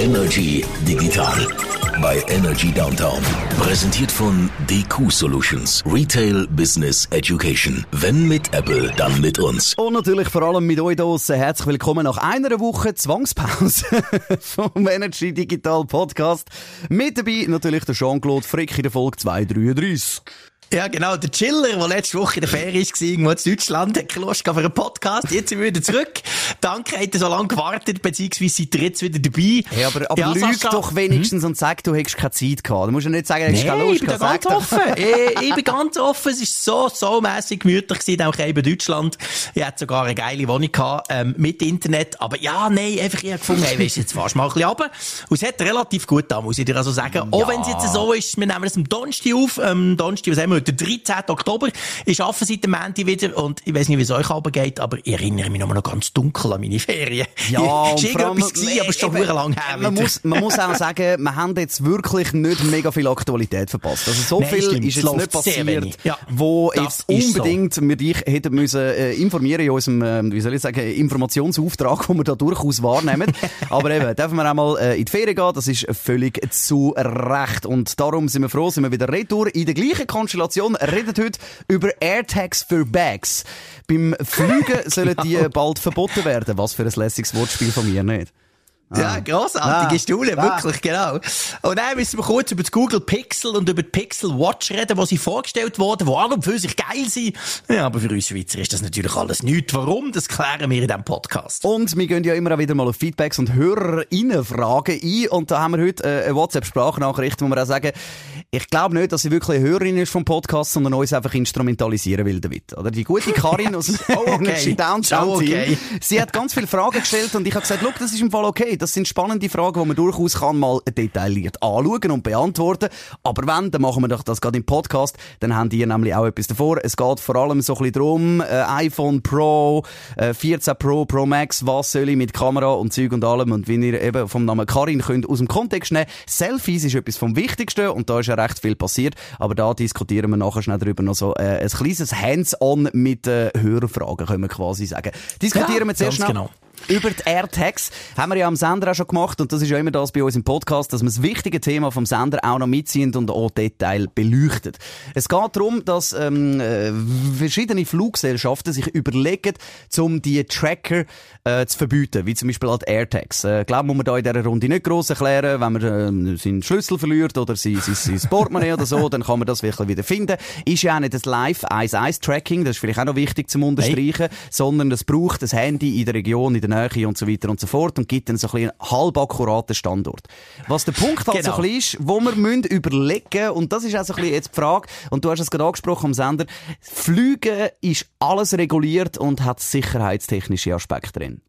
Energy Digital bei Energy Downtown. Präsentiert von DQ Solutions. Retail Business Education. Wenn mit Apple, dann mit uns. Und natürlich vor allem mit euch draussen. Herzlich willkommen nach einer Woche Zwangspause vom Energy Digital Podcast. Mit dabei natürlich der Jean-Claude Frick in der Folge 233. Ja, genau. Der Chiller, der letzte Woche in der Ferie war, irgendwo in Deutschland, hat keine Lust für einen Podcast. Jetzt sind wir wieder zurück. Danke, habt ihr so lange gewartet, beziehungsweise seid ihr jetzt wieder dabei. Hey, aber, aber ja, lüg doch wenigstens hm? und sag, du hättest keine Zeit gehabt. Du musst ja nicht sagen, du hättest nee, keine Lust ich bin ganz offen. ich, ich bin ganz offen. Es war so, so mässig gemütlich gewesen, auch eben Deutschland. Ich hatte sogar eine geile Wohnung gehabt, ähm, mit Internet. Aber ja, nein, einfach, ich habe gefunden, hey, weißt jetzt fast mal ein bisschen runter. Und es hat relativ gut da, muss ich dir also sagen. Ja. Auch wenn es jetzt so ist, wir nehmen es am Donnerstag auf, ähm, Donnerstag, was haben wir der 13. Oktober. Ich arbeite seit dem Montag wieder und ich weiß nicht, wie es euch geht, aber ich erinnere mich noch ganz dunkel an meine Ferien. Ja, es war irgendetwas, gewesen, aber es ist schon sehr lang her. Man muss, man muss auch sagen, wir haben jetzt wirklich nicht mega viel Aktualität verpasst. Also so Nein, viel stimmt, ist jetzt nicht passiert, ja, wo jetzt unbedingt so. wir dich hätten müssen äh, informieren in unserem, äh, wie soll ich sagen, Informationsauftrag, den wir da durchaus wahrnehmen. aber eben, dürfen wir auch mal äh, in die Ferien gehen, das ist völlig zu Recht. Und darum sind wir froh, sind wir wieder retour in der gleichen Konstellation reden heute über AirTags für Bags. Beim Fliegen sollen die bald verboten werden. Was für ein lässiges Wortspiel von mir nicht. Ja, ah. grossartige ah. Stule, wirklich, ah. genau. Und dann müssen wir kurz über das Google Pixel und über die Pixel Watch reden, wo sie vorgestellt wurden, die an und für sich geil sind. Ja, aber für uns Schweizer ist das natürlich alles nichts. Warum? Das klären wir in diesem Podcast. Und wir gehen ja immer wieder mal auf Feedbacks und HörerInnen-Fragen ein. Und da haben wir heute äh, eine WhatsApp-Sprachnachricht, wo wir auch sagen, ich glaube nicht, dass sie wirklich eine Hörerin ist vom Podcast, sondern uns einfach instrumentalisieren will damit. Oder die gute Karin aus dem oh, okay. Downtown oh, okay. Sie hat ganz viele Fragen gestellt und ich habe gesagt, look, das ist im Fall okay das sind spannende Fragen, die man durchaus kann mal detailliert anschauen und beantworten. Aber wenn, dann machen wir doch das gerade im Podcast. Dann haben die nämlich auch etwas davor. Es geht vor allem so ein bisschen darum, äh, iPhone Pro, äh, 14 Pro, Pro Max, was soll ich mit Kamera und Zeug und allem und wie ihr eben vom Namen Karin könnt aus dem Kontext nehmen. Selfies ist etwas vom Wichtigsten und da ist ja recht viel passiert. Aber da diskutieren wir nachher schnell darüber noch so äh, ein kleines Hands-on mit äh, Hörerfragen, können wir quasi sagen. Diskutieren ja, wir zuerst schnell. Genau über die AirTags. Haben wir ja am Sender auch schon gemacht und das ist ja immer das bei uns im Podcast, dass wir das wichtige Thema vom Sender auch noch mitziehen und auch Detail beleuchtet. Es geht darum, dass ähm, äh, verschiedene Fluggesellschaften sich überlegen, um die Tracker äh, zu verbieten, wie zum Beispiel halt AirTags. Äh, glaube, muss man da in dieser Runde nicht gross erklären, wenn man äh, seinen Schlüssel verliert oder sein, sein, sein Portemonnaie oder so, dann kann man das wirklich wieder finden. Ist ja auch nicht das Live-Eyes-Eyes-Tracking, das ist vielleicht auch noch wichtig zum Unterstreichen, hey. sondern es braucht das Handy in der Region, in der Nähe und so weiter und so fort und gibt dann so ein bisschen halb akkuraten Standort. Was der Punkt halt genau. so ein bisschen ist, wo wir müssen überlegen und das ist auch so ein bisschen jetzt die Frage, und du hast es gerade angesprochen am Sender, Flügen ist alles reguliert und hat sicherheitstechnische Aspekte drin.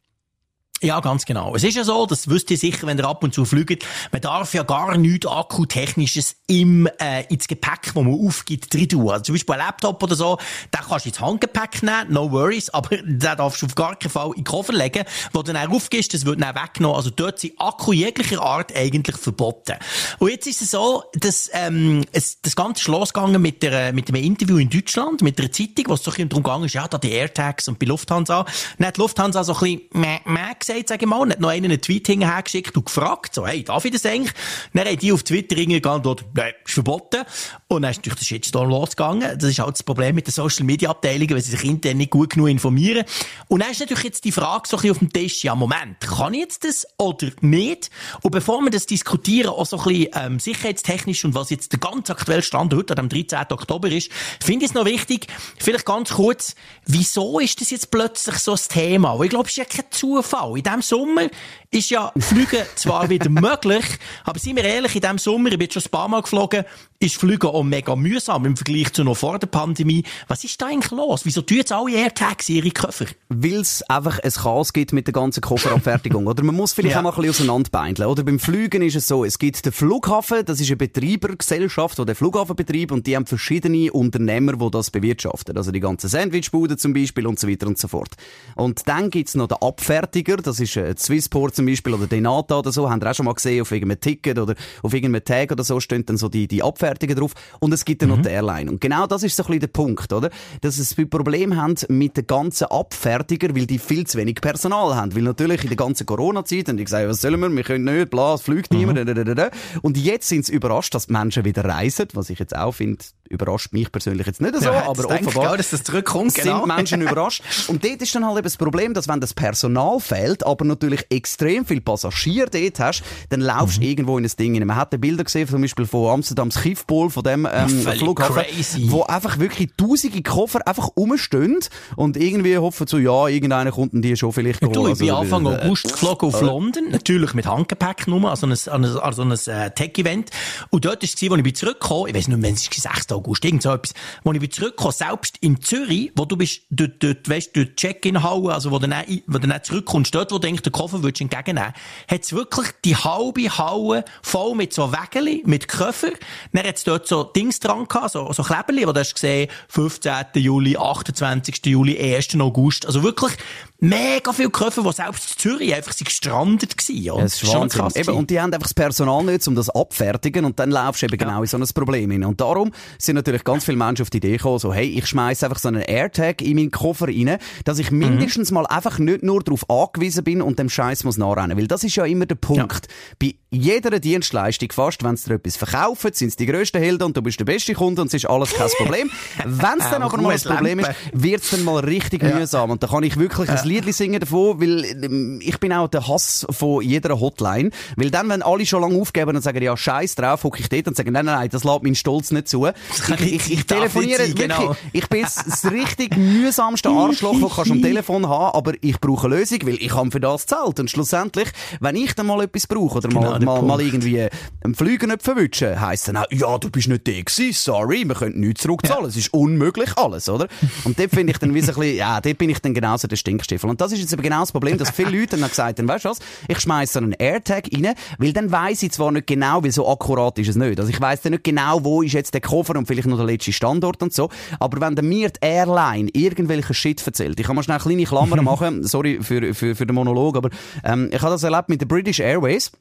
Ja, ganz genau. Es ist ja so, das wisst ihr sicher, wenn ihr ab und zu fliegt, man darf ja gar nichts Akkutechnisches im, äh, ins Gepäck, das man aufgibt, drin tun. Also zum Beispiel ein Laptop oder so, den kannst du ins Handgepäck nehmen, no worries, aber den darfst du auf gar keinen Fall in den Koffer legen. Wo du dann aufgibst, das wird dann weggenommen. Also dort sind Akku jeglicher Art eigentlich verboten. Und jetzt ist es so, dass, ähm, es, das Ganze ist losgegangen mit, der, mit einem Interview in Deutschland, mit einer Zeitung, wo es so ein bisschen darum ist, ja, da die AirTags und bei Lufthansa. Dann hat Lufthansa so ein bisschen, meh, meh gesagt, sage ich mal, hat noch einen, einen Tweet hinterhergeschickt und gefragt, so, hey, darf ich das eigentlich? Dann haben die auf Twitter geantwortet, nein, ist verboten. Und dann ist natürlich der Shitstorm losgegangen. Das ist halt das Problem mit den Social Media Abteilungen, weil sie sich intern nicht gut genug informieren. Und dann ist natürlich jetzt die Frage so ein bisschen auf dem Tisch, ja, Moment, kann ich jetzt das oder nicht? Und bevor wir das diskutieren, auch so ein bisschen, ähm, sicherheitstechnisch und was jetzt der ganz aktuelle Stand heute, am 13. Oktober ist, finde ich es noch wichtig, vielleicht ganz kurz, wieso ist das jetzt plötzlich so ein Thema? Weil ich glaube, es ist ja kein Zufall. In diesem Sommer ist ja Flügen zwar wieder möglich, aber seien wir ehrlich, in diesem Sommer, ich bin schon ein paar Mal geflogen, ist Flügen auch mega mühsam im Vergleich zu noch vor der Pandemie. Was ist da eigentlich los? Wieso tun jetzt alle AirTags ihre Koffer? Weil es einfach ein Chaos gibt mit der ganzen Kofferabfertigung. oder man muss vielleicht ja. auch mal ein bisschen auseinanderbeindeln. Oder beim Flügen ist es so, es gibt den Flughafen, das ist eine Betreibergesellschaft, die den Flughafen betreibt und die haben verschiedene Unternehmer, die das bewirtschaften. Also die ganzen Sandwichbuden zum Beispiel und so weiter und so fort. Und dann gibt's noch den Abfertiger, das Das ist äh, Swissport zum Beispiel oder Denata oder so. Habt ihr auch schon mal gesehen, auf irgendeinem Ticket oder auf irgendeinem Tag oder so stehen dann so die, die Abfertigungen drauf. Und es gibt dann mhm. noch die Airline. Und genau das ist so ein bisschen der Punkt, oder? Dass es ein Problem haben mit den ganzen Abfertiger, weil die viel zu wenig Personal haben. Weil natürlich in der ganzen Corona-Zeit haben die gesagt, was sollen wir, wir können nicht, bla, es fliegt mhm. niemand, und jetzt sind sie überrascht, dass die Menschen wieder reisen, was ich jetzt auch finde, überrascht mich persönlich jetzt nicht so, ja, aber offenbar auch, dass das zurückkommt, genau. sind Menschen überrascht. Und dort ist dann halt eben das Problem, dass wenn das Personal fehlt, aber natürlich extrem viel Passagier dort hast, dann laufst du mhm. irgendwo in ein Ding rein. Man hat Bilder gesehen, zum Beispiel von Amsterdams Schiffpol, von dem ähm, Flughafen, crazy. wo einfach wirklich tausende Koffer einfach rumstehen und irgendwie hoffen so, ja, irgendeiner kommt die schon vielleicht geholt. Du, ich bin also, Anfang äh, August geflogen auf äh, London, natürlich mit Handgepäck nur, also ein, also ein, also ein äh, Tech-Event. Und dort war es, als ich zurückgekommen, ich weiß nicht, wenn es 6. August, irgend so etwas, als ich bin zurückgekommen, selbst in Zürich, wo du bist, dort, dort, weißt, dort Check-in-Halle, also wo du dann, wo du dann zurückkommst, dort, wo du denkst, den Koffer würdest entgegennehmen, hat es wirklich die halbe Halle voll mit so Wägeli, mit Koffer. Dann hat es dort so Dings dran gehabt, so, so Kleberli, wo du hast gesehen, 15. Juli, 28. Juli, 1. August. Also wirklich mega viele Koffer, die selbst in Zürich einfach sind gestrandet waren. Ja, das ist schon krass. Eben, und die haben einfach das Personal nicht, um das abfertigen und dann laufst du eben ja. genau in so ein Problem hin. Und darum sind natürlich ganz viele Menschen auf die Idee gekommen, so, hey, ich schmeiß einfach so einen AirTag in meinen Koffer rein, dass ich mindestens mhm. mal einfach nicht nur darauf angewiesen bin und dem Scheiß muss nachrennen. Weil das ist ja immer der Punkt. Ja. Bei jeder Dienstleistung fast, wenn sie dir etwas verkaufen, sind es die grössten Helden und du bist der beste Kunde und es ist alles kein Problem. wenn es dann aber mal ein Problem ist, wird es dann mal richtig ja. mühsam. Und da kann ich wirklich ein Lied singen davon, weil ähm, ich bin auch der Hass von jeder Hotline. Weil dann, wenn alle schon lange aufgeben und sagen, ja, scheiß drauf, hocke ich dort und sagen, nein, nein, nein, das lässt meinen Stolz nicht zu. Ich, ich, ich telefoniere sein, wirklich, genau. ich bin das richtig mühsamste Arschloch, das du am Telefon haben aber ich brauche eine Lösung, weil ich habe für das gezahlt. Und schlussendlich, wenn ich dann mal etwas brauche oder genau, mal, mal, mal, irgendwie einen Flüger nicht verwutschen, heisst dann auch, ja, du bist nicht der gewesen, sorry, wir können nichts zurückzahlen. Es ja. ist unmöglich alles, oder? Und dort finde ich dann wie so ein bisschen, ja, dort bin ich dann genauso der Stinkstiefel. Und das ist jetzt aber genau das Problem, dass viele Leute dann gesagt haben, weißt du was, ich schmeiße einen AirTag rein, weil dann weiss ich zwar nicht genau, weil so akkurat ist es nicht. Also ich weiss dann nicht genau, wo ist jetzt der Koffer und vielleicht noch der letzte Standort und so. Aber wenn mir die Airline irgendwelche Shit erzählt, ich kann mal schnell eine kleine Klammer machen, sorry für, für, für den Monolog, aber ähm, ich habe das erlebt mit der British Airways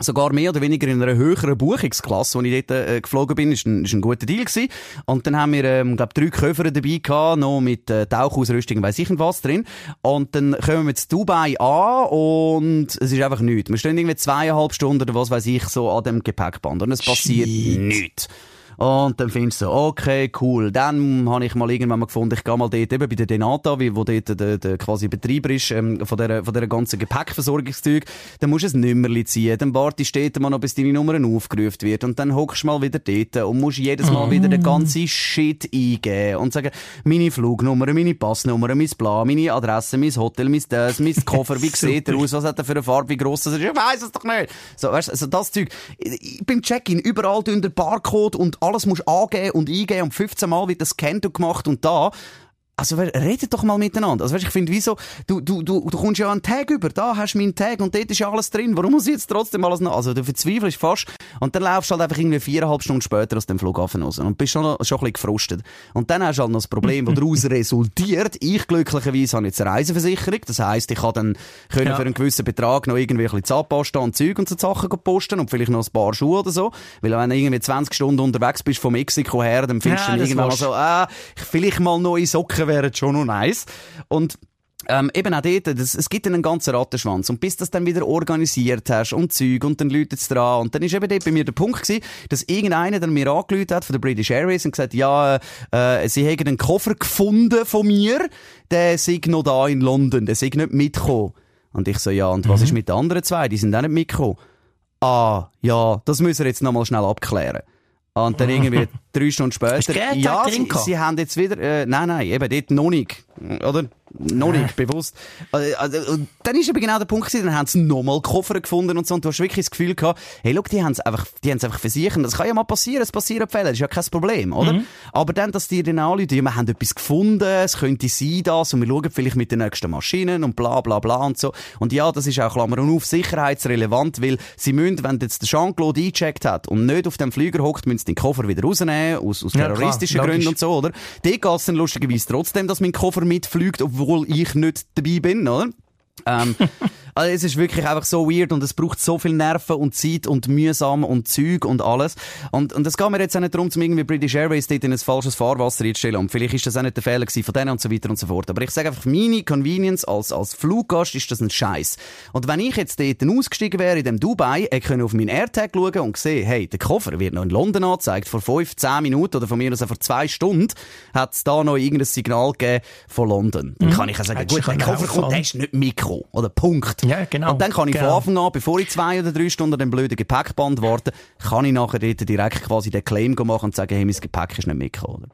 sogar mehr oder weniger in einer höheren Buchungsklasse, wo ich dort äh, geflogen bin, ist ein, ist ein guter Deal gewesen. Und dann haben wir, ähm, glaube drei Köfer dabei gehabt, noch mit äh, Tauchausrüstung, weiss ich nicht was drin. Und dann kommen wir zu Dubai an und es ist einfach nichts. Wir stehen irgendwie zweieinhalb Stunden oder was weiß ich so an dem Gepäckband und es passiert nichts. Und dann findest du so, okay, cool. Dann habe ich mal irgendwann mal gefunden, ich gehe mal dort eben bei der Denata, wie, wo dort der, der quasi Betreiber ist, ähm, von dieser, von dieser ganzen Gepäckversorgungszeug. Dann musst du ein Nummerli ziehen. Dann wartest du dort mal noch, bis deine Nummer aufgerufen wird. Und dann hockst du mal wieder dort und musst jedes Mal wieder den ganzen Shit eingeben und sagen, meine Flugnummer, meine Passnummer, mein Plan, meine Adresse, mein Hotel, mein das, mein Koffer, wie sieht er aus, was hat er für eine Farbe, wie gross das ist, ich weiss es doch nicht. So, weißt, also das Zeug. Beim Check-in, überall der Barcode und alles musst angeben und eingeben und 15 Mal wird das gescannt und gemacht und da also, redet doch mal miteinander. Also, weißt, ich finde, wieso, du, du, du, du kommst ja einen Tag über, da hast du meinen Tag und dort ist ja alles drin. Warum muss ich jetzt trotzdem alles noch, also, du verzweifelst fast und dann laufst du halt einfach irgendwie viereinhalb Stunden später aus dem Flughafen raus und bist schon, schon ein bisschen gefrustet. Und dann hast du halt noch das Problem, das daraus resultiert. Ich glücklicherweise habe jetzt eine Reiseversicherung. Das heisst, ich kann dann können ja. für einen gewissen Betrag noch irgendwie ein bisschen Zahnpasta und Zeug und so Sachen posten und vielleicht noch ein paar Schuhe oder so. Weil wenn du irgendwie 20 Stunden unterwegs bist von Mexiko her, dann findest ja, du dann irgendwann mal so, ah, vielleicht mal neue Socken wären schon noch nice. Und ähm, eben auch dort, das, es gibt einen ganzen Rattenschwanz. Und bis du das dann wieder organisiert hast und Zeug und dann läutet es dran. Und dann ist eben dort bei mir der Punkt gewesen, dass irgendeiner dann mir angelötet hat von der British Airways und gesagt, ja, äh, sie hätten einen Koffer gefunden von mir, der sei noch da in London, der sei nicht mitgekommen. Und ich so, ja, und was mhm. ist mit den anderen zwei? Die sind auch nicht mitgekommen. Ah, ja, das müssen wir jetzt nochmal schnell abklären. Und dann irgendwie drei Stunden später. Ja, sie, sie haben jetzt wieder, äh, nein, nein, eben dort noch nicht. Oder? Noch nicht, bewusst. Also, also, dann ist eben genau der Punkt gewesen, dann haben sie nochmal Koffer gefunden und so, und du hast wirklich das Gefühl gehabt, hey, look, die haben es einfach, die haben es einfach versichert. Das kann ja mal passieren, es passieren Fälle, das ist ja kein Problem, oder? Mhm. Aber dann, dass die dann anrufen, ja, wir haben etwas gefunden, es könnte sein das, und wir schauen vielleicht mit den nächsten Maschinen und bla, bla, bla und so. Und ja, das ist auch, Klammer auf, sicherheitsrelevant, weil sie müssen, wenn jetzt der Jean-Claude eingecheckt hat und nicht auf dem Flüger hockt, müssen sie den Koffer wieder rausnehmen, aus, aus terroristischen ja, Gründen und so, oder? Die geht es dann lustigerweise trotzdem, dass mein Koffer mitfliegt, obwohl ich nicht dabei bin, oder? Ähm, Also es ist wirklich einfach so weird und es braucht so viel Nerven und Zeit und mühsam und Zeug und alles. Und, und es geht mir jetzt auch nicht darum, zum irgendwie British Airways dort in ein falsches Fahrwasser einzustellen. Und vielleicht ist das auch nicht der Fehler gewesen von denen und so weiter und so fort. Aber ich sage einfach, meine Convenience als, als Fluggast ist das ein Scheiß. Und wenn ich jetzt dort ausgestiegen wäre in dem Dubai, ich könnte auf meinen AirTag schauen und sehen, hey, der Koffer wird noch in London angezeigt. Vor fünf, zehn Minuten oder von mir aus vor zwei Stunden hat es da noch irgendein Signal gegeben von London. Dann kann ich auch sagen, gut, der Koffer kommt, der ist nicht Mikro. Oder Punkt. Ja, genau. Und dann kann ich genau. von Anfang an, bevor ich zwei oder drei Stunden an dem blöden Gepäckband warte, kann ich nachher direkt quasi den Claim machen und sagen, hey, mein Gepäck ist nicht mitgekommen.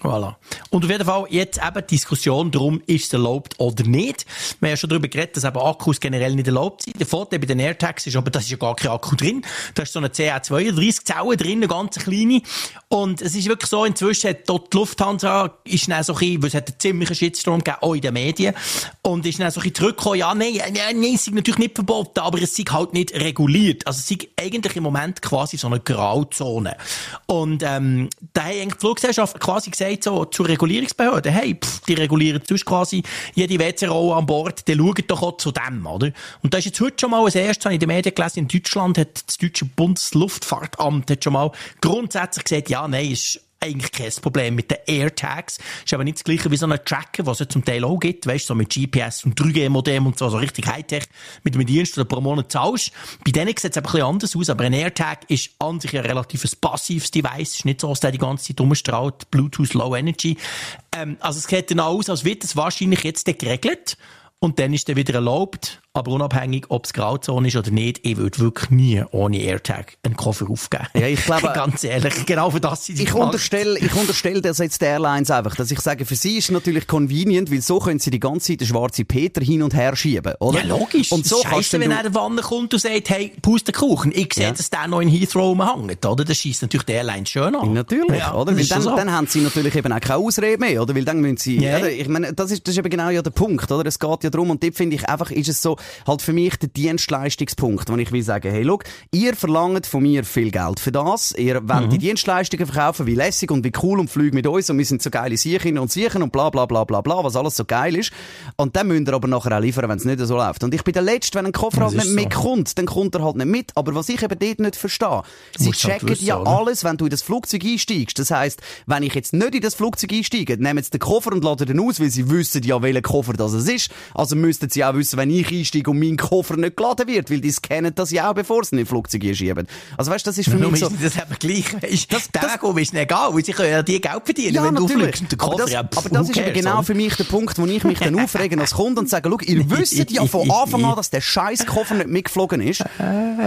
Voilà. Und auf jeden Fall jetzt eben die Diskussion darum, ist es erlaubt oder nicht. Wir haben ja schon darüber geredet, dass eben Akkus generell nicht erlaubt sind. Der Vorteil bei den AirTags ist aber, da ist ja gar kein Akku drin. Da ist so eine CA32 Zelle drin, eine ganz kleine. Und es ist wirklich so, inzwischen hat dort die Lufthansa, ist dann so ein weil es hat einen ziemlichen Shitstorm gegeben, auch in den Medien. Und ist dann so ein bisschen zurückgekommen, ja, nein, nein, nein, es ist natürlich nicht verboten, aber es ist halt nicht reguliert. Also es ist eigentlich im Moment quasi so eine Grauzone. Und, ähm, da haben eigentlich die Fluggesellschaft quasi gesagt, so zur Regulierungsbehörde, hey, pff, die regulieren sonst quasi jede WC-Rolle an Bord, die schauen doch auch zu dem, oder? Und da ist jetzt heute schon mal als erstes, habe ich in den Medien gelesen, in Deutschland hat das deutsche Bundesluftfahrtamt hat schon mal grundsätzlich gesagt, ja, nein, ist eigentlich kein Problem mit den AirTags. Ist aber nicht das gleiche wie so ein Tracker, was es zum Teil auch gibt, weißt so mit GPS und 3G-Modem und so, so richtig Hightech, mit einem Dienst, oder pro Monat zahlst. Bei denen sieht es ein bisschen anders aus, aber ein AirTag ist an sich ein relativ passives Device. Ist nicht so, dass der die ganze Zeit umstrahlt, Bluetooth Low Energy. Ähm, also es sieht dann aus, als wird es wahrscheinlich jetzt geregelt. Und dann ist er wieder erlaubt. Aber unabhängig, ob es Grauzone ist oder nicht, ich würde wirklich nie ohne AirTag einen Koffer aufgeben. Ja, ich glaube- Ganz ehrlich, genau für das sind sie Ich unterstelle, ich unterstelle das jetzt den Airlines einfach, dass ich sage, für sie ist es natürlich convenient, weil so können sie die ganze Zeit den schwarzen Peter hin und her schieben, oder? Ja, logisch. Und so scheisse, du wenn er der Wanne kommt und sagt, hey, Pustekuchen, ich sehe, Ja. dass der noch in Heathrow rumhängt, oder? Das schießt natürlich die Airline schön an. Natürlich, Ja, oder? Weil dann, so. dann haben sie natürlich eben auch keine Ausrede mehr, oder? Weil dann müssen sie, Ja. oder? Ich meine, das ist, das ist eben genau ja der Punkt, oder? Es geht ja darum, und dort finde ich einfach, ist es so, halt für mich der Dienstleistungspunkt, wo ich will sagen, hey, look, ihr verlangt von mir viel Geld für das, ihr wollt Mhm. die Dienstleistungen verkaufen, wie lässig und wie cool und fliegt mit uns und wir sind so geile Siechen und Siechen und bla, bla, bla, bla, bla, was alles so geil ist. Und dann müsst ihr aber nachher auch liefern, wenn es nicht so läuft. Und ich bin der Letzte, wenn ein Koffer halt nicht so. mitkommt, dann kommt er halt nicht mit. Aber was ich eben dort nicht verstehe, sie halt checken wissen, ja alles, wenn du in das Flugzeug einsteigst. Das heisst, wenn ich jetzt nicht in das Flugzeug einsteige, nehmen sie den Koffer und laden den aus, weil sie wissen ja, welcher Koffer das ist. Also müssten sie auch wissen, wenn ich einsteige und mein Koffer nicht geladen wird, weil die scannen das ja auch, bevor sie in den Flugzeug einschieben. Also weißt, das ist für Nur mich so... ist das eben gleich, weisst, Das- das- oben ist nicht egal, weil sie können ja die Geld verdienen, Ja, wenn du natürlich. fliegst und der aber das, ja, aber das ist eben genau für mich der Punkt, wo ich mich dann aufregen als Kunde und sage, schau, ihr wisst ja von Anfang an, dass der scheiß Koffer nicht mitgeflogen ist.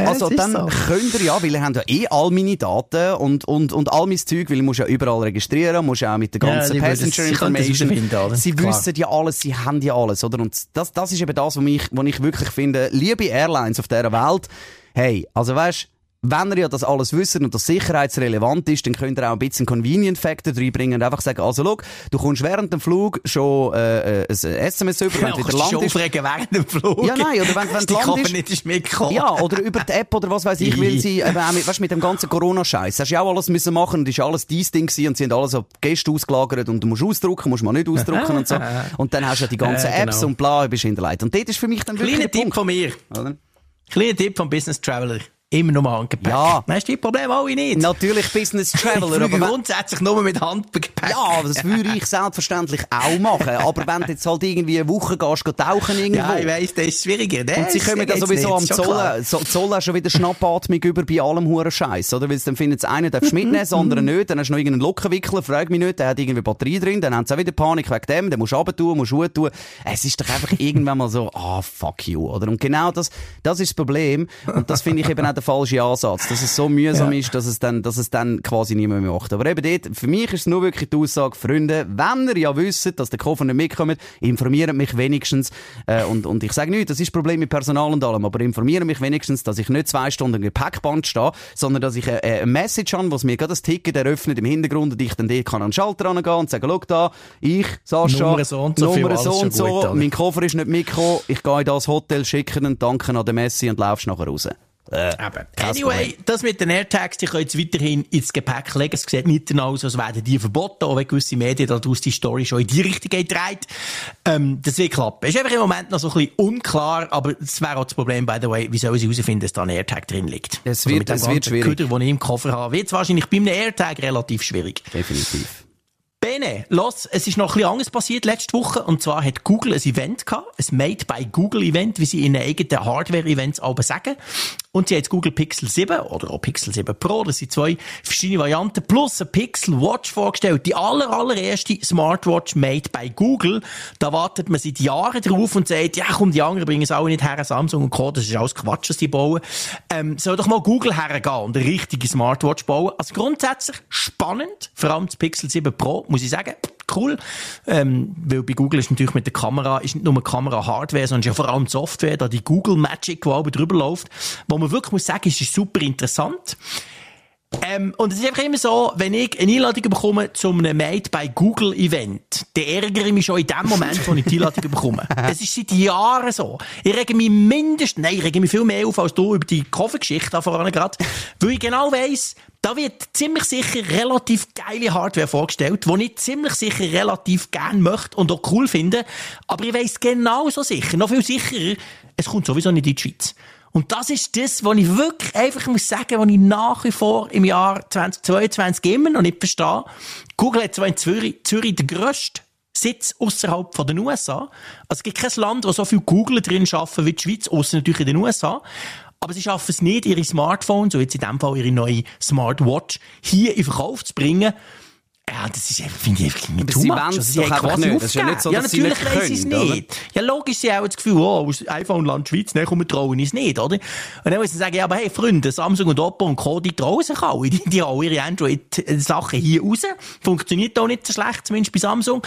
Also es ist dann so. könnt ihr ja, weil ihr habt ja eh all meine Daten und, und, und all mein Zeug, weil ich muss ja überall registrieren, muss ja auch mit der Ja, ganzen würden- Passenger sie das Information. Sie Klar. wissen ja alles, sie haben ja alles, oder? Und das, das ist eben das, was ich, was ich wirklich finde, liebe Airlines auf dieser Welt, hey, also weißt, wenn ihr ja das alles wisst und das sicherheitsrelevant ist, dann könnt ihr auch ein bisschen Convenient Factor reinbringen und einfach sagen, also schau, du kommst während dem Flug schon äh, äh, ein SMS über, wenn Ja, du wieder landest. aufregen während dem Flug. Ja, nein, oder wenn- wenn du landest- nicht ist mitgekommen. Ja, oder über die App oder was weiß ich, will sie, eben auch mit, weißt, mit dem ganzen Corona-Scheiß. Hast du ja auch alles müssen machen und ist alles dein Ding gewesen und sie haben alles auf Gäste ausgelagert und du musst ausdrucken, musst mal nicht ausdrucken und so. Und dann hast du ja die ganzen Äh, genau. Apps und bla, bist hinterlegt. Und dort ist für mich dann wirklich Kleiner der Tipp Punkt. von mir. Oder? Kleiner Tipp vom Business Traveler. Immer nur Handgepäck. Ja. Hast du die Probleme alle nicht. Natürlich Business Traveler, aber grundsätzlich nur mit Handgepäck. ja, das würde ich selbstverständlich auch machen. Aber wenn du jetzt halt irgendwie eine Woche gehst, gehst tauchen irgendwo. Ja, ich weiss, das ist schwieriger. ne? Und sie Das kommen da sowieso am nicht, schon klar. Zoll, so, Zoll auch schon wieder Schnappatmung über bei allem huren Scheiß, oder? Weil dann finden, das eine darfst du mitnehmen, das andere nicht, dann hast du noch irgendeinen Lockenwickler, frag mich nicht, der hat irgendwie Batterie drin, dann haben sie auch wieder Panik wegen dem, dann musst du runter musst Schuhe tun. Es ist doch einfach irgendwann mal so, ah, fuck you, oder? Und genau das, das ist das Problem. Und das finde ich eben auch der falsche Ansatz, dass es so mühsam ist, dass es dann, dass es dann quasi niemand mehr macht. Aber eben dort, für mich ist es nur wirklich die Aussage, Freunde, wenn ihr ja wisst, dass der Koffer nicht mitkommt, informiert mich wenigstens, äh, und, und ich sage nicht, das ist das Problem mit Personal und allem, aber informiere mich wenigstens, dass ich nicht zwei Stunden im Gepäckband stehe, sondern dass ich eine, eine Message habe, was mir gerade das Ticket eröffnet im Hintergrund und ich dann dort kann an den Schalter rangehen und sagen, schau da, ich, Sascha, Nummer so und so Nummer so schon und so, gut, mein Koffer ist nicht mitgekommen, ich gehe in das Hotel, schicken einen Danken an der Messi und laufst nachher raus. Äh, anyway, das mit den AirTags, die können jetzt weiterhin ins Gepäck legen. Es sieht nicht danach aus, als werden die verboten, auch wenn gewisse Medien daraus die Story schon in die Richtung gedreht. Ähm, das wird klappen. Ist einfach im Moment noch so ein bisschen unklar, aber das wäre auch das Problem, by the way, wie sollen sie herausfinden, dass da ein AirTag drin liegt? Es wird, also es wird schwierig. Köder, den ich im Koffer habe, wird es wahrscheinlich bei einem AirTag relativ schwierig. Definitiv. Bene, los, es ist noch ein bisschen anderes passiert letzte Woche. Und zwar hat Google ein Event gehabt, ein Made by Google Event, wie sie in ihren eigenen Hardware-Events aber sagen. Und sie haben jetzt Google Pixel 7 oder auch Pixel 7 Pro, das sind zwei verschiedene Varianten, plus ein Pixel Watch vorgestellt. Die aller, allererste Smartwatch made by Google. Da wartet man seit Jahren drauf und sagt, ja komm, die anderen bringen es auch nicht her, Samsung und Co., das ist alles Quatsch, was die bauen. Ähm, soll doch mal Google hergehen und eine richtige Smartwatch bauen. Also grundsätzlich spannend, vor allem das Pixel 7 Pro, muss ich sagen cool. Ähm, weil bei Google ist natürlich mit der Kamera, ist nicht nur Kamera-Hardware, sondern ist ja vor allem Software, da die Google Magic, die drüber läuft, wo man wirklich muss sagen, ist, ist super interessant. Ähm, und es ist einfach immer so, wenn ich eine Einladung bekomme zu einem Made by Google Event, dann ärgere ich mich schon in dem Moment, wo ich die Einladung bekomme. Es ist seit Jahren so. Ich rege mich mindestens, nein, ich rege mich viel mehr auf als du über die Covergeschichte voran gerade, weil ich genau weiss, da wird ziemlich sicher relativ geile Hardware vorgestellt, die ich ziemlich sicher relativ gern möchte und auch cool finde. Aber ich weiss genauso sicher, noch viel sicherer, es kommt sowieso nicht in die Schweiz. Und das ist das, was ich wirklich einfach muss sagen, was ich nach wie vor im Jahr 2022 immer noch nicht verstehe. Google hat zwar in Zürich, Zürich den grössten Sitz außerhalb den USA. Also es gibt kein Land, wo so viel Google drin schaffen wie die Schweiz, außer natürlich in den USA. Aber sie schaffen es nicht, ihre Smartphones, so jetzt in dem Fall ihre neue Smartwatch, hier in Verkauf zu bringen. Ja, das ist einfach, finde ich einfach nicht too sie much. es Also, doch einfach nicht. Das ist ja nicht so, ja, dass sie natürlich nicht weiss ich es oder? nicht. Ja, logisch, sie haben auch das Gefühl, oh, aus iPhone-Land Schweiz, ne, kommen wir trauen uns nicht, oder? Und dann muss ich sagen, ja, aber hey, Freunde, Samsung und Oppo und Co., die trauen sich alle. Die, die haben ihre Android-Sachen hier raus. Funktioniert auch nicht so schlecht, zumindest bei Samsung.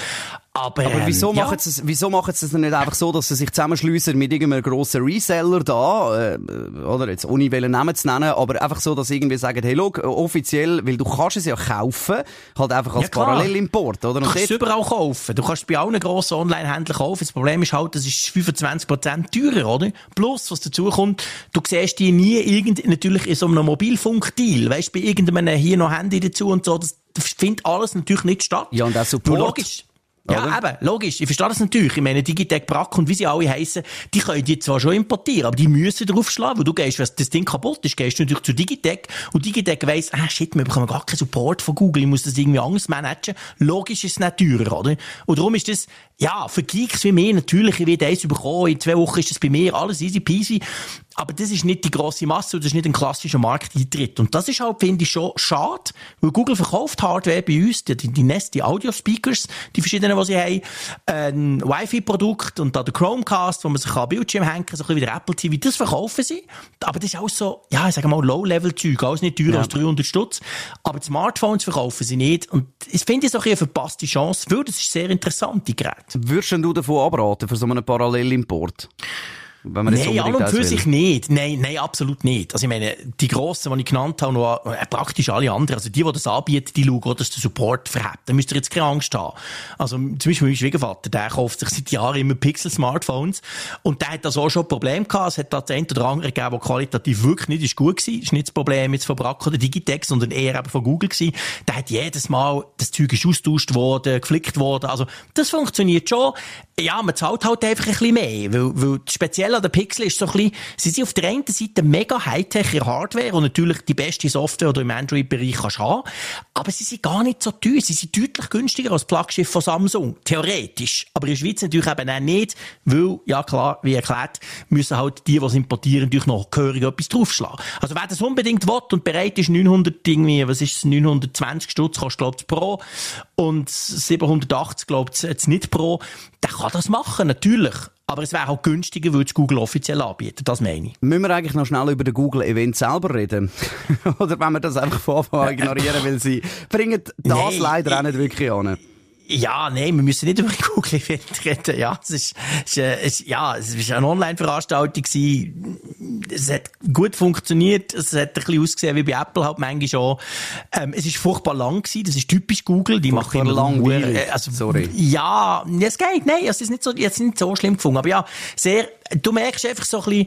Aber, Aber wieso ähm, ja. machen sie es, wieso machen sie es nicht einfach so, dass sie sich zusammenschliessen mit irgendeinem grossen Reseller da, äh, oder jetzt ohne welchen Namen zu nennen, aber einfach so, dass sie irgendwie sagen, hey, look, offiziell, weil du kannst es ja kaufen, halt einfach als Ja. Parallelimport, oder? Du kannst es überall kaufen. Du kannst es bei allen grossen Online-Händlern kaufen. Das Problem ist halt, das ist 25% teurer, oder? Plus, was dazu kommt, du siehst die nie irgend, natürlich in so einem Mobilfunk-Deal. Weißt, bei irgendeinem hier noch Handy dazu und so, das, findet alles natürlich nicht statt. Ja, und auch Support. Logisch. Ja, Oder? eben, logisch. Ich verstehe das natürlich. Ich meine, Digitec, Brack und wie sie alle heissen, die können die zwar schon importieren, aber die müssen draufschlagen, weil du gehst, wenn das Ding kaputt ist, gehst du natürlich zu Digitec und Digitec weiss, ah, shit, wir bekommen gar keinen Support von Google, ich muss das irgendwie anders managen. Logisch ist es nicht teurer, oder? Und darum ist das, ja, für Geeks wie mir natürlich, ich werde eins bekommen, in zwei Wochen ist das bei mir alles easy peasy. Aber das ist nicht die grosse Masse und das ist nicht ein klassischer Markteintritt. Und das ist halt, finde ich, schon schade, weil Google verkauft Hardware bei uns, die, die Nest, die Audio-Speakers, die verschiedenen, die sie haben, ein Wi-Fi-Produkt und da der Chromecast, wo man sich an Bildschirm hängen kann, so ein bisschen wie der Apple TV, das verkaufen sie. Aber das ist auch so, ja, ich sage mal, Low-Level-Zeug, alles nicht teurer als 300 Stutz. Aber die Smartphones verkaufen sie nicht. Und ich finde es auch eine verpasste Chance, weil das ist sehr interessant, die Geräte. Würdest du davon abraten, für so einen Parallelimport? Wenn man Nein, an und das für sich nicht. Nein, nein, absolut nicht. Also ich meine, die grossen, die ich genannt habe, noch, äh, praktisch alle anderen, also die, die das anbieten, die schauen, dass der Support verhebt. Da müsst ihr jetzt keine Angst haben. Also zum Beispiel mein Schwiegervater, der kauft sich seit Jahren immer Pixel-Smartphones und der hat das auch schon ein Problem gehabt. Es hat da das eine oder andere gegeben, das qualitativ wirklich nicht ist gut war. ist nicht das Problem jetzt von Brack oder Digitex, sondern eher eben von Google gewesen. Der hat jedes Mal, das Zeug ist austauscht worden, geflickt worden. Also das funktioniert schon. Ja, man zahlt halt einfach ein bisschen mehr, weil, weil speziell an den Pixel ist so ein bisschen, sie sind auf der einen Seite mega Hightech Hardware und natürlich die beste Software, die du im Android-Bereich kannst haben, aber sie sind gar nicht so teuer, sie sind deutlich günstiger als Flaggschiff von Samsung, theoretisch. Aber in der Schweiz natürlich eben auch nicht, weil, ja klar, wie erklärt, müssen halt die, die es importieren, natürlich noch gehörig etwas draufschlagen. Also wer das unbedingt will und bereit ist, 900 irgendwie, was ist es, 920 Stutz kostet, glaube pro und 780, glaube ich, jetzt nicht pro, der kann das machen, natürlich. Aber es wäre auch günstiger, würde es Google offiziell anbieten. Das meine ich. Müssen wir eigentlich noch schnell über den Google-Event selber reden? Oder wenn wir das einfach von Anfang an ignorieren, weil sie bringen das Nein, leider auch ich- nicht wirklich an. Ja, nein, wir müssen nicht über Google Event reden. Ja, es ist, es ist, äh, ja, es ist eine Online-Veranstaltung gewesen. Es hat gut funktioniert. Es hat ein bisschen ausgesehen wie bei Apple halt manchmal schon. Ähm, es ist furchtbar lang gewesen. Das ist typisch Google. Die Furchtbar machen immer langweilig. Äh, Also, Sorry. Ja, es geht. Nein, es ist nicht so, jetzt nicht so schlimm gefunden. Aber ja, sehr, du merkst einfach so ein bisschen,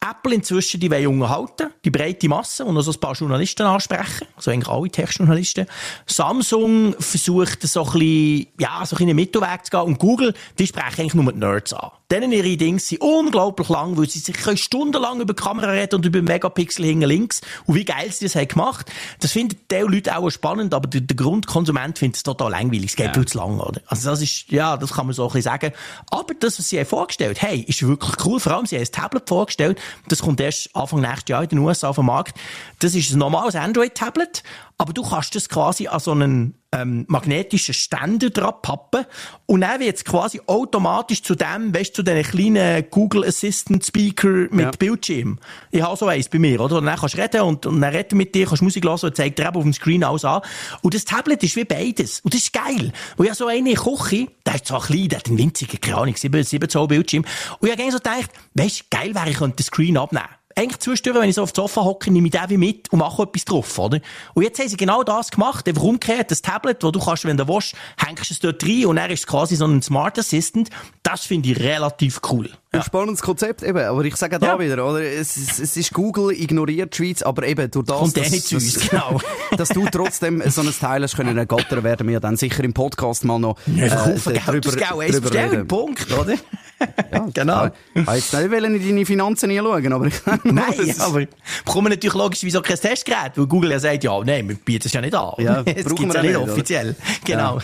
Apple inzwischen, die wollen unterhalten, die breite Masse und noch so ein paar Journalisten ansprechen. Also eigentlich alle Tech-Journalisten. Samsung versucht so ein bisschen, ja, so ein bisschen Mittelweg zu gehen und Google, die sprechen eigentlich nur die Nerds an. Denen ihre Dinge sind unglaublich lang, weil sie sich stundenlang über die Kamera reden und über Megapixel hinten links und wie geil sie das haben gemacht. Das finden die Leute auch spannend, aber der, der Grundkonsument findet es total langweilig. Es geht ja. viel zu lang, oder? Also das ist, ja, das kann man so ein bisschen sagen. Aber das, was sie haben vorgestellt hey, ist wirklich cool. Vor allem, sie haben ein Tablet vorgestellt. Das kommt erst Anfang nächstes Jahr in den USA auf den Markt. Das ist ein normales Android-Tablet, aber du kannst das quasi an so einen ähm, magnetischen Ständer dran pappen und dann wird es quasi automatisch zu dem, weißt zu diesen kleinen Google Assistant Speaker mit ja. Bildschirm. Ich habe so eins bei mir, oder? Und dann kannst du reden und, und dann reden mit dir, kannst Musik hören und zeigt dir eben auf dem Screen alles an. Und das Tablet ist wie beides. Und das ist geil. Und ich habe so eine Küche, der ist zwar klein, der hat einen winzigen, keine Ahnung, 7, 7 Zoll Bildschirm. Und ich habe so gedacht, weißt geil wäre, ich könnte den Screen abnehmen eigentlich zwischendurch, wenn ich so auf dem Sofa hocke, nehme ich den wie mit und mache etwas drauf, oder? Und jetzt haben sie genau das gemacht, einfach umgekehrt, das Tablet, wo du kannst, wenn du willst, hängst es dort rein und er ist quasi so ein Smart Assistant. Das finde ich relativ cool. Ja. Ein spannendes Konzept eben, aber ich sage auch da ja. wieder, oder? Es, es, ist Google ignoriert die Schweiz, aber eben durch das, Kommt dass, nicht dass, uns, genau. dass du trotzdem so ein Teil hast können ergattern, werden wir dann sicher im Podcast mal noch äh, drüber, drüber reden. Punkt, oder? Ja, genau. Ich wollte jetzt nicht in deine Finanzen schauen, aber ich Nein, aber bekommen natürlich logisch wieso kein Testgerät, weil Google ja sagt, ja, nein, wir bieten es ja nicht an. Ja, das brauchen wir ja nicht, offiziell. Genau.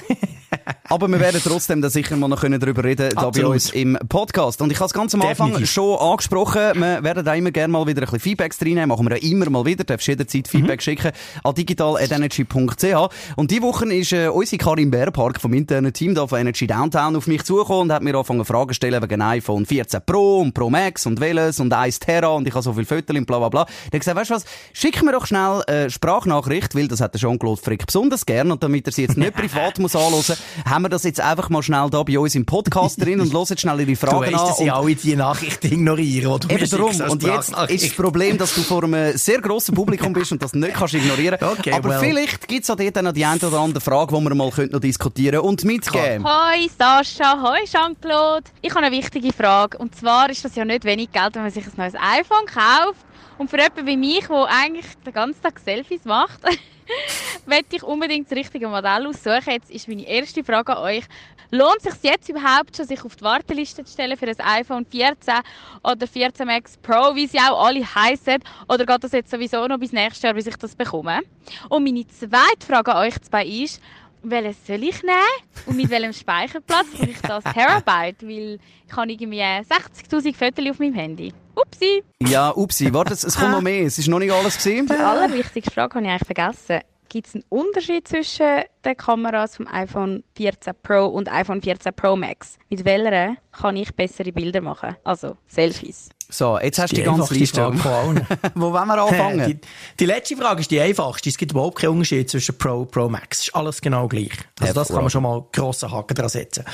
Aber wir werden trotzdem da sicher mal noch darüber reden da bei uns im Podcast. Und ich habe es ganz am Anfang Definitiv. schon angesprochen, wir werden da immer gerne mal wieder ein bisschen Feedbacks reinnehmen, machen wir ja immer mal wieder, darfst jederzeit Feedback mhm. schicken an digital.energy.ch. Und diese Woche ist äh, unsere Karin Bärpark vom internen Team da von Energy Downtown auf mich zugekommen und hat mir angefangen Fragen zu stellen wegen iPhone 14 Pro und Pro Max und welches und 1 Terra und ich habe so viele Fotos und bla bla bla. Der hat gesagt, weißt du was, schick mir doch schnell eine Sprachnachricht, weil das hat der Jean-Claude Frick besonders gern und damit er sie jetzt nicht privat muss anhören, haben wir das jetzt einfach mal schnell da bei uns im Podcast drin und hören schnell ihre Fragen du weißt, an. dass ich alle diese Nachrichten ignorieren, die Eben darum. Und jetzt ist das Problem, dass du vor einem sehr grossen Publikum bist und das nicht kannst ignorieren. Okay, Aber well. vielleicht gibt es auch dort noch die eine oder andere Frage, die wir mal noch diskutieren und mitgeben. Hoi Sascha, hoi Jean-Claude. Ich habe eine wichtige Frage. Und zwar ist das ja nicht wenig Geld, wenn man sich ein neues iPhone kauft. Und für jemanden wie mich, der eigentlich den ganzen Tag Selfies macht, möchte ich unbedingt das richtige Modell aussuchen. Jetzt ist meine erste Frage an euch. Lohnt es sich jetzt überhaupt schon, sich auf die Warteliste zu stellen für ein iPhone 14 oder 14 Max Pro, wie sie auch alle heißen? Oder geht das jetzt sowieso noch bis nächstes Jahr, bis ich das bekomme? Und meine zweite Frage an euch zwei ist, welches soll ich nehmen und mit welchem Speicherplatz brauche ich das Terabyte, weil ich habe irgendwie 60'000 Fotos auf meinem Handy. Upsi! Ja, upsi. Warte, es kommt noch mehr. Es ist noch nicht alles gesehen. Die allerwichtigste Frage habe ich eigentlich vergessen. Gibt es einen Unterschied zwischen den Kameras vom iPhone 14 Pro und iPhone 14 Pro Max? Mit welcher kann ich bessere Bilder machen? Also Selfies. So, jetzt hast du die, die ganze Liste. Wo wollen wir anfangen? Die, die, letzte Frage ist die einfachste. Es gibt überhaupt keinen Unterschied zwischen Pro und Pro Max. Es ist alles genau gleich. Also das kann man schon mal grossen Haken dran setzen.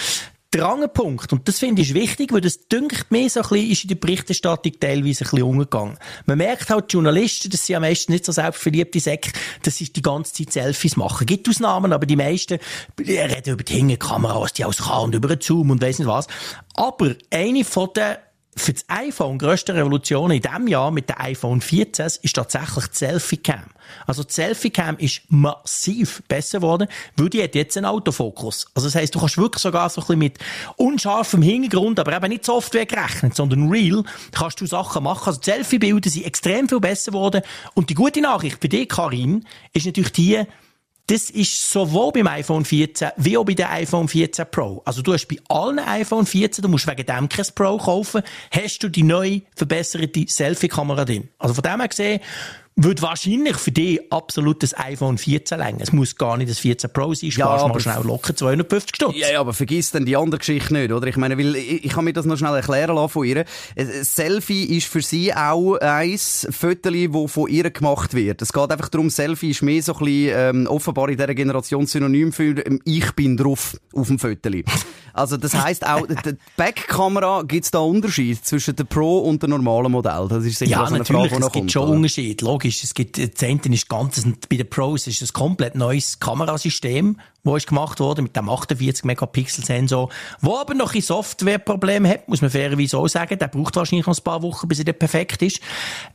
Der andere Punkt, und das finde ich wichtig, weil das dünkt mir so ein bisschen, ist in der Berichterstattung teilweise ein bisschen umgegangen. Man merkt halt, die Journalisten, das sind ja meistens nicht so selbstverliebte Säcke, dass sie die ganze Zeit Selfies machen. Gibt Ausnahmen, aber die meisten reden über die Hinterkamera, was die alles kann und über den Zoom und weiss nicht was. Aber eine von den für das iPhone grösste Revolution in diesem Jahr mit der iPhone 14 ist tatsächlich die Selfie-Cam. Also die Selfie-Cam ist massiv besser geworden, weil die hat jetzt einen Autofokus. Also das heisst, du kannst wirklich sogar so ein bisschen mit unscharfem Hintergrund, aber eben nicht Software gerechnet, sondern real, kannst du Sachen machen. Also die Selfie-Bilder sind extrem viel besser geworden. Und die gute Nachricht für dich, Karin, ist natürlich die, das ist sowohl beim iPhone 14 wie auch bei der iPhone 14 Pro. Also du hast bei allen iPhone 14, du musst wegen dem kein Pro kaufen, hast du die neue verbesserte Selfie-Kamera drin. Also von dem her gesehen, würde wahrscheinlich für dich absolut das iPhone 14 länger. Es muss gar nicht das 14 Pro sein, sparst ja, mal schnell locker 250 Stutz. Ja, ja, aber vergiss dann die andere Geschichte nicht, oder? Ich meine, weil ich, ich kann mir das noch schnell erklären lassen von ihr. Selfie ist für sie auch ein Foto, das von ihr gemacht wird. Es geht einfach darum, Selfie ist mehr so ein bisschen, ähm, offenbar in dieser Generation synonym für ähm, ich bin drauf auf dem Foto. Also das heisst auch, die Backkamera gibt es da Unterschied zwischen dem Pro und dem normalen Modell? Das ist sicher ja, so eine natürlich, Frage, die es gibt schon Unterschied, logisch ist, es gibt, das eine ist ganz, bei den Pros ist ein komplett neues Kamerasystem, wo ist gemacht worden mit dem 48 Megapixel Sensor, wo aber noch ein Softwareproblem hat, muss man fairerweise auch sagen. Der braucht wahrscheinlich noch ein paar Wochen, bis er perfekt ist.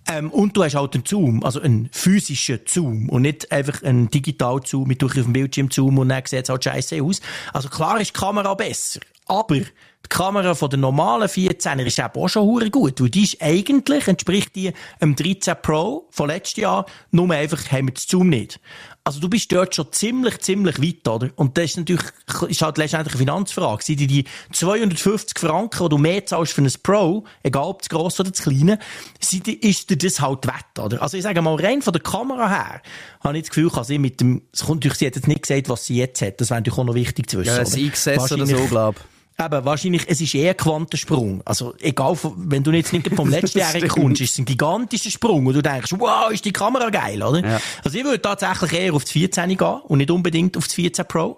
Ähm, und du hast halt einen Zoom, also einen physischen Zoom und nicht einfach einen digital Zoom mit durch auf dem Bildschirm Zoom und dann sieht es halt scheiße aus. Also klar ist die Kamera besser, aber die Kamera von der normalen 14er ist eben auch schon hure gut, weil die ist eigentlich, entspricht die einem 13 Pro von letztes Jahr, nur einfach haben wir das Zoom nicht. Also du bist dort schon ziemlich, ziemlich weit, oder? Und das ist natürlich, ist halt letztendlich eine Finanzfrage. Sind die, die 250 Franken, die du mehr zahlst für ein Pro, egal ob das grosse oder das kleine, sind, ist dir das halt wett, oder? Also ich sage mal, rein von der Kamera her, habe ich das Gefühl, kann sie mit dem, es kommt sie hat jetzt nicht gesagt, was sie jetzt hat. Das wäre natürlich auch noch wichtig zu wissen. Ja, ein XS oder so, glaube ich. Eben, wahrscheinlich, es ist eher ein Quantensprung. Also, egal, wenn du jetzt nicht vom letzten Jahr kommst, ist es ein gigantischer Sprung und du denkst, wow, ist die Kamera geil, oder? Ja. Also, ich würde tatsächlich eher auf das 14 gehen und nicht unbedingt auf das 14 Pro.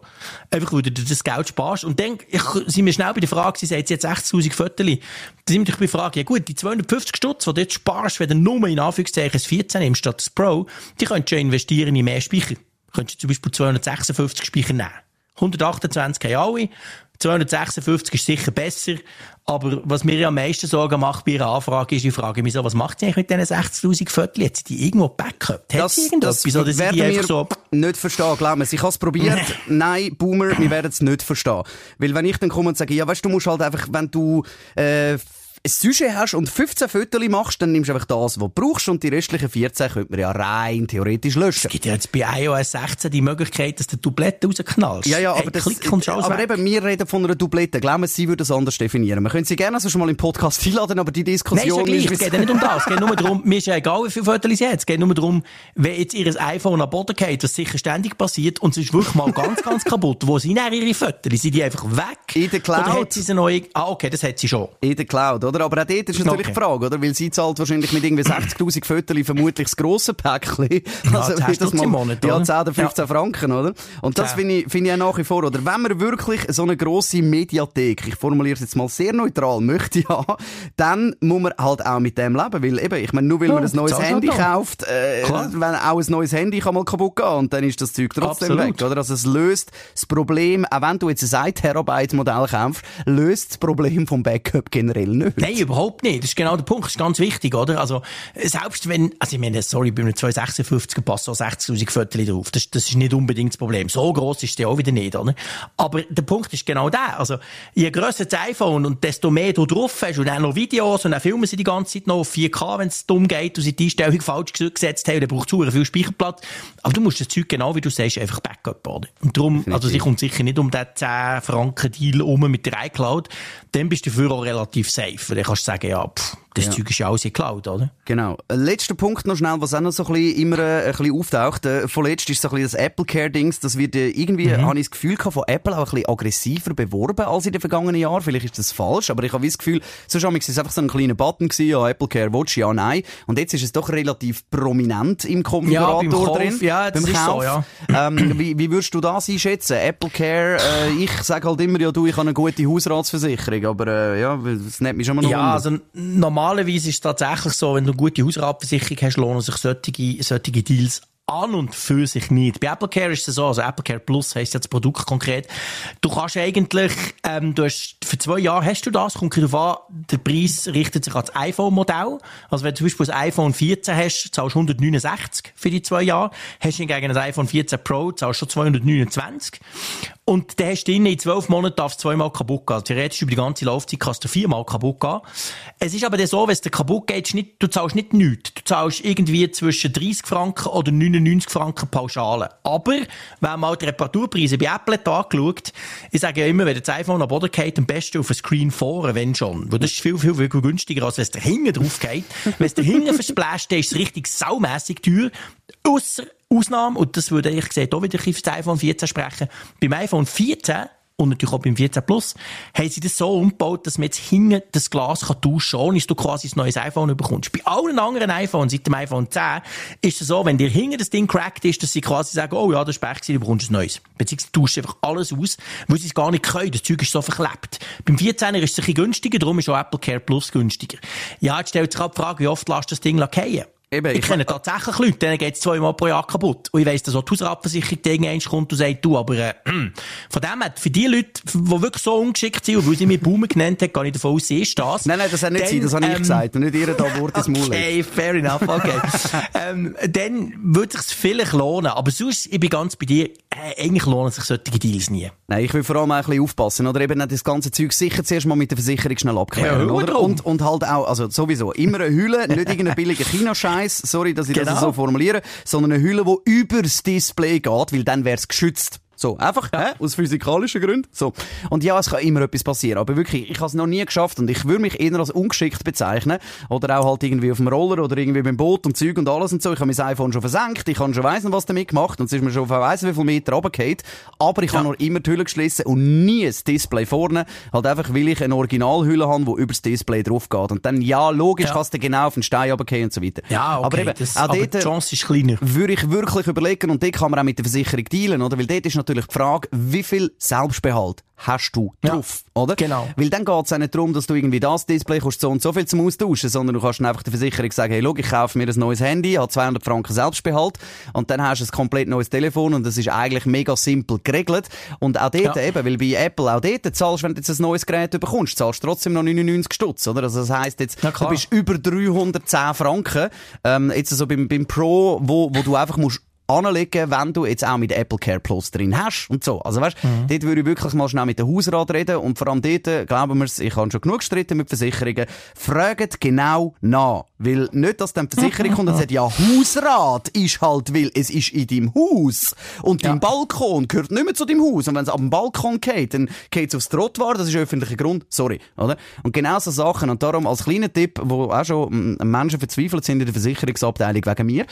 Einfach, weil du das Geld sparst. Und dann ich, sind wir schnell bei der Frage, sie sagt jetzt 60.000 Viertel. Da sind wir dich bei der Frage, ja gut, die 250 Stutz, die du jetzt sparst, wenn du nur in Anführungszeichen das 14 nimmst statt das Pro, die könntest du investieren in mehr Speicher. Könntest du zum Beispiel 256 Speicher nehmen. 128 haben alle. 256 ist sicher besser. Aber was mir am meisten Sorgen macht bei ihrer Anfrage ist, ich frage mich so, was macht sie eigentlich mit diesen 60.000 Viertel? Sie die irgendwo Backup? Hat das, sie irgendetwas? Das oder werden wir so nicht verstehen, glaub mir. Ich habe es probiert. Nein, Boomer, wir werden es nicht verstehen. Weil wenn ich dann komme und sage, ja, weißt du, du musst halt einfach, wenn du, äh, ein Sujet hast und 15 Fotos machst, dann nimmst du einfach das, was du brauchst und die restlichen 14 könnte man ja rein theoretisch löschen. Es gibt ja jetzt bei iOS 16 die Möglichkeit, dass du Dublette rausknallst. Ja, ja, aber, hey, das, aber eben, wir reden von einer Dublette. Glauben Sie, sie würde das anders definieren. Wir können sie gerne so schon mal im Podcast einladen, aber die Diskussion Nein, ist, ja es geht ja nicht um das. Es geht nur darum, mir ist ja egal, wie viele Fotos sie hat. Es geht nur darum, wenn jetzt ihr iPhone am Boden geht, was sicher ständig passiert, und es ist wirklich mal ganz, ganz kaputt, wo sind ihre Fotos? Sind die einfach weg? In der Cloud. Oder hat sie sie noch... Ah, okay, das hat sie schon. In der Cloud, oder? Aber auch dort ist natürlich okay. die Frage, oder? Weil sie zahlt wahrscheinlich mit irgendwie 60.000 Fotos vermutlich das grosse Päckchen. Also, ja, das mal, Monat, ja, 10 oder 15 ja. Franken, oder? Und das finde ich, finde ich auch nach wie vor, oder? Wenn man wirklich so eine grosse Mediathek, ich formuliere es jetzt mal sehr neutral, möchte haben, dann muss man halt auch mit dem leben. Weil eben, ich meine, nur weil ja, man ein neues Handy kauft, äh, wenn auch ein neues Handy kann mal kaputt gehen und dann ist das Zeug trotzdem Absolut. weg, oder? Also es löst das Problem, auch wenn du jetzt ein 1 Terabyte Modell kaufst, löst das Problem vom Backup generell nicht. Nein, überhaupt nicht. Das ist genau der Punkt. Das ist ganz wichtig, oder? Also, selbst wenn, also ich meine, sorry, bei einem 256 passen so 60.000 Fotos drauf. Das, das ist nicht unbedingt das Problem. So gross ist der auch wieder nicht, oder? Aber der Punkt ist genau der. Also, je grösser das iPhone und desto mehr du drauf hast und dann noch Videos und dann filmen sie die ganze Zeit noch auf 4K, wenn es dumm geht und sie die Einstellung falsch gesetzt haben, dann braucht es viel Speicherplatz. Aber du musst das Zeug genau wie du sagst, einfach Backup, oder? Und darum, also sie kommt sicher nicht um den 10 Franken Deal um mit der iCloud. Dann bist du dafür auch relativ safe. Dann kannst du sagen, ja, pff, das ja. Zeug ist ja alles in Cloud, oder? Genau. Letzter Punkt noch schnell, was auch noch so ein bisschen immer äh, ein bisschen auftaucht. Äh, vorletzt ist so ein bisschen das Apple Care Dings. Das wird äh, irgendwie, mhm. habe ich das Gefühl gehabt, von Apple auch ein bisschen aggressiver beworben als in den vergangenen Jahren. Vielleicht ist das falsch, aber ich habe das Gefühl, so schon es einfach so ein kleiner Button gewesen, ja, Apple Care Watch, ja, nein. Und jetzt ist es doch relativ prominent im Konfigurator ja, drin. Ja, beim ist Kauf. so, ja. Ähm, wie, wie würdest du das einschätzen? Apple Care, äh, ich sage halt immer, ja, du, ich habe eine gute Hausratsversicherung, aber äh, ja, das nennt mich schon mal noch Ja, unter. also normalerweise ist es tatsächlich so, wenn du eine gute Hausratversicherung hast, lohnen sich solche, solche Deals an und für sich nicht. Bei Apple Care ist es so, also Apple Care Plus heisst ja das Produkt konkret. Du kannst eigentlich, ähm, du hast, für zwei Jahre hast du das, kommt darauf an, der Preis richtet sich an das iPhone-Modell. Also wenn du zum Beispiel ein iPhone 14 hast, zahlst du 169 für die zwei Jahre. Hast du hingegen ein iPhone 14 Pro, zahlst du 229. Und dann hast du in zwölf Monaten darfst zweimal kaputt gehen. Also theoretisch über die ganze Laufzeit kannst du viermal kaputt gehen. Es ist aber so, wenn es dir kaputt geht, nicht, du zahlst nicht nichts. Du zahlst irgendwie zwischen 30 Franken oder 99 Franken Pauschale. Aber, wenn man die Reparaturpreise bei Apple angeschaut, ich sage ja immer, wenn das iPhone am Boden geht, am besten auf ein Screen vorne, wenn schon. Weil das ist viel, viel, viel günstiger, als wenn es da hinten drauf geht. wenn es da hinten versplasht, dann ist es richtig saumässig teuer. Ausser Ausnahme, und das würde ich gesagt auch wieder für das iPhone 14 sprechen, beim iPhone 14 und natürlich auch beim 14 Plus, haben sie das so umgebaut, dass man jetzt hinten das Glas kann tauschen kann, ohne dass du quasi ein neues iPhone bekommst. Bei allen anderen iPhones, seit dem iPhone 10, ist es so, wenn dir hinten das Ding cracked ist, dass sie quasi sagen, oh ja, das ist Pech du bekommst ein neues. Beziehungsweise du tauschst einfach alles aus, weil sie es gar nicht können. Das Zeug ist so verklebt. Beim 14er ist es ein bisschen günstiger, darum ist auch Apple Care Plus günstiger. Ja, jetzt stellt sich auch die Frage, wie oft lässt das Ding fallen? Eben, ich, ich- kenne tatsächlich Leute, denen geht's zweimal pro Jahr kaputt. Und ich weiss, dass auch die Hausratversicherung irgendwann kommt und sagt, du, aber äh, von dem her, für die Leute, die wirklich so ungeschickt sind, und weil sie mir Boomer genannt hat, gehe ich davon aus, sie ist das. Nein, nein, das hat nicht Dann, sein, das habe ich ähm, gesagt. Und nicht ihr da Wort ins Maul. Okay, fair enough, okay. ähm, dann würde es vielleicht lohnen. Aber sonst, ich bin ganz bei dir, äh, eigentlich lohnen sich solche Deals nie. Nein, ich will vor allem auch ein bisschen aufpassen, oder eben das ganze Zeug sicher zuerst mal mit der Versicherung schnell abklären, Ja, oder? Und, und halt auch, also sowieso, immer eine Hülle, nicht irgendein billiger China-Scheiß, sorry, dass ich das Genau. so formuliere, sondern eine Hülle, die übers Display geht, weil dann wär's geschützt. So, einfach, hä? aus physikalischen Gründen. So. Und ja, es kann immer etwas passieren. Aber wirklich, ich habe es noch nie geschafft und ich würde mich eher als ungeschickt bezeichnen. Oder auch halt irgendwie auf dem Roller oder irgendwie beim Boot und Zeug und alles und so. Ich habe mein iPhone schon versenkt, ich habe schon weiss was damit gemacht und es ist mir schon auf weiss wie viel Meter runtergefallen. Aber ich habe noch immer die Hülle geschlossen und nie das Display vorne. Halt einfach, weil ich eine Originalhülle habe, die übers Display drauf geht. Und dann, ja, logisch, Ja. kannst du genau auf den Stein runterfallen und so weiter. Ja, okay. Aber eben, das, auch aber dort, die Chance ist kleiner. würde ich wirklich überlegen, und dort kann man auch mit der Versicherung dealen, oder? Weil dort ist natürlich die Frage, wie viel Selbstbehalt hast du Ja, drauf, oder? genau. Weil dann geht es auch nicht darum, dass du irgendwie das Display kostet so und so viel zum Austauschen, sondern du kannst einfach der Versicherung sagen, hey, schau, ich kaufe mir ein neues Handy, habe 200 Franken Selbstbehalt, und dann hast du ein komplett neues Telefon, und das ist eigentlich mega simpel geregelt. Und auch dort Ja. eben, weil bei Apple auch dort zahlst, wenn du jetzt ein neues Gerät bekommst, zahlst du trotzdem noch 99 Stutz, oder? Also das heisst jetzt, Ja, du bist über 310 Franken, ähm, jetzt so beim, beim Pro, wo, wo du einfach musst anlegen, wenn du jetzt auch mit Apple Care Plus drin hast und so. Also weißt, Mhm. dort würde ich wirklich mal schnell mit dem Hausrat reden und vor allem dort, glauben wir's, ich habe schon genug gestritten mit Versicherungen, fragt genau nach. Weil nicht, dass dann die Versicherung kommt und sagt, ja, Hausrat ist halt, weil es ist in deinem Haus und dein Balkon gehört nicht mehr zu deinem Haus und wenn es ab dem Balkon geht, dann geht es aufs Trottoir, das ist öffentlicher Grund, sorry, oder? Und genau so Sachen und darum als kleiner Tipp, wo auch schon mm, Menschen verzweifelt sind in der Versicherungsabteilung wegen mir,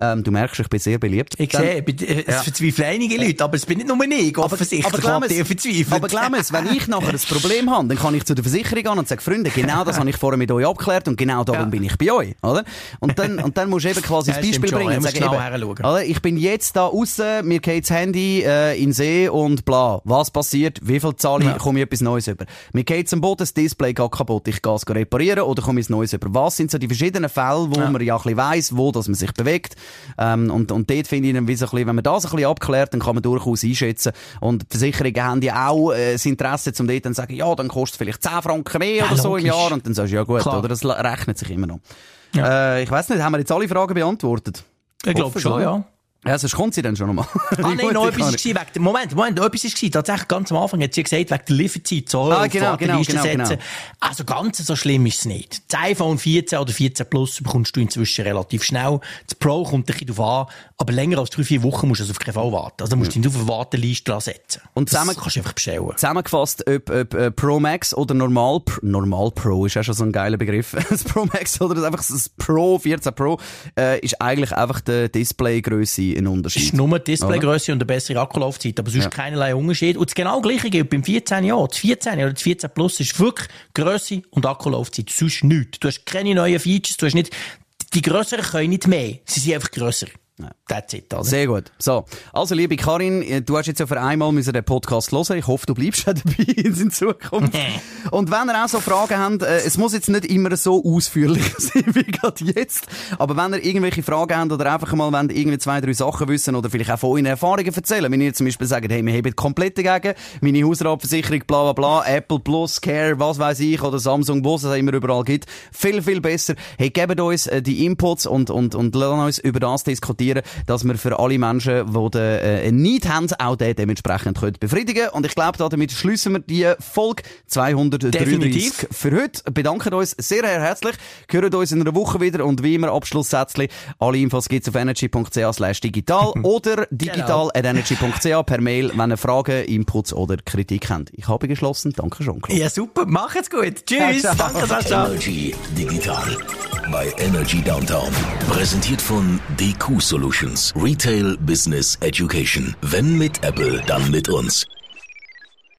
ähm, du merkst, ich bin sehr beliebt. Ich Dann- sehe, äh, es verzweifeln einige Leute, aber es bin nicht nur ich, offensichtlich. aber glaub ihr es, verzweifelt. aber glaub es, wenn ich nachher ein Problem habe, dann kann ich zu der Versicherung gehen und sage, Freunde, genau das habe ich vorher mit euch abgeklärt und genau darum Ja. bin ich bei euch, oder? Und dann, und dann musst du eben quasi Ja, das Beispiel schon, bringen ja, und sagen, genau eben, oder? ich bin jetzt da außen, mir geht das Handy äh, in den See und bla. Was passiert? Wie viel zahle ich? Ja. Komme ich etwas Neues über? Mir geht am Boden, das Display geht kaputt, ich gehe es reparieren oder komme ich Neues über? Was sind so die verschiedenen Fälle, wo Ja. man ja ein bisschen weiss, wo dass man sich bewegt? Ähm, und, und dort finde ich dann wie so ein bisschen, wenn man das ein bisschen abklärt, dann kann man durchaus einschätzen. Und die Versicherungen haben ja auch äh, das Interesse, um dort dann zu sagen, ja, dann kostet es vielleicht 10 Franken mehr Ja, oder so im logisch. Jahr. Und dann sagst du, ja gut, Klar. oder? Das rechnet sich immer noch. Ja. Äh, ich weiß nicht, haben wir jetzt alle Fragen beantwortet? Ich glaube schon, ja. Ja, sonst kommt sie dann schon nochmal. Ah, nein, noch etwas gewesen, wegen, Moment, Moment, noch etwas gewesen. Tatsächlich ganz am Anfang hat sie gesagt, wegen der Lieferzeit so Ah, genau, genau, genau, setzen. Also ganz so schlimm ist es nicht. Das iPhone 14 oder 14 Plus bekommst du inzwischen relativ schnell. Das Pro kommt ein bisschen drauf an, aber länger als drei, vier Wochen musst du also auf keinen Fall warten. Also musst du dich auf eine Warteliste setzen. Und das zusammen- kannst du einfach bestellen. Zusammengefasst, ob, ob äh, Pro Max oder Normal, Normal Pro ist ja schon so ein geiler Begriff. Das Pro Max oder das einfach das Pro, 14 Pro, äh, ist eigentlich einfach die Displaygröße ein Unterschied. ist nur die Displaygröße und eine bessere Akkulaufzeit, aber sonst Ja. keinerlei Unterschied. Und das genau gleiche gilt beim 14 Jahr. Das 14 oder das 14 Plus ist wirklich Grösse und Akkulaufzeit. Sonst nichts. Du hast keine neuen Features, du hast nicht, die grösseren können nicht mehr. Sie sind einfach grösser. That's it, oder? Sehr gut. So. Also, liebe Karin, äh, du hast jetzt ja für einmal müssen den Podcast hören. Ich hoffe, du bleibst auch dabei in Zukunft. Und wenn ihr auch so Fragen habt, äh, es muss jetzt nicht immer so ausführlich sein wie gerade jetzt. Aber wenn ihr irgendwelche Fragen habt oder einfach mal wollt, irgendwie zwei, drei Sachen wissen oder vielleicht auch von euren Erfahrungen erzählen, wenn ihr zum Beispiel sagt, hey, wir haben komplett dagegen, meine Hausratversicherung, bla, bla, bla, Apple Plus, Care, was weiß ich, oder Samsung, wo es immer überall gibt, viel, viel besser. Hey, gebt uns äh, die Inputs und, und, und lasst uns über das diskutieren, dass wir für alle Menschen, die den äh, Need haben, auch den dementsprechend können befriedigen Und ich glaube, damit schließen wir die Folge 233 Definitiv. für heute. Bedanken uns sehr herzlich. Hören uns in einer Woche wieder und wie immer Abschlusssätzchen. Alle Infos gibt's auf energy.ch slash digital oder digital at energy.ch per Mail, wenn ihr Fragen, Inputs oder Kritik habt. Ich habe geschlossen. Danke schon. Ja, super. Macht's gut. Tschüss. Danke, Sascha. Energy Digital bei Energy Downtown. Präsentiert von DQ Solutions. Retail Business Education. Wenn mit Apple, dann mit uns.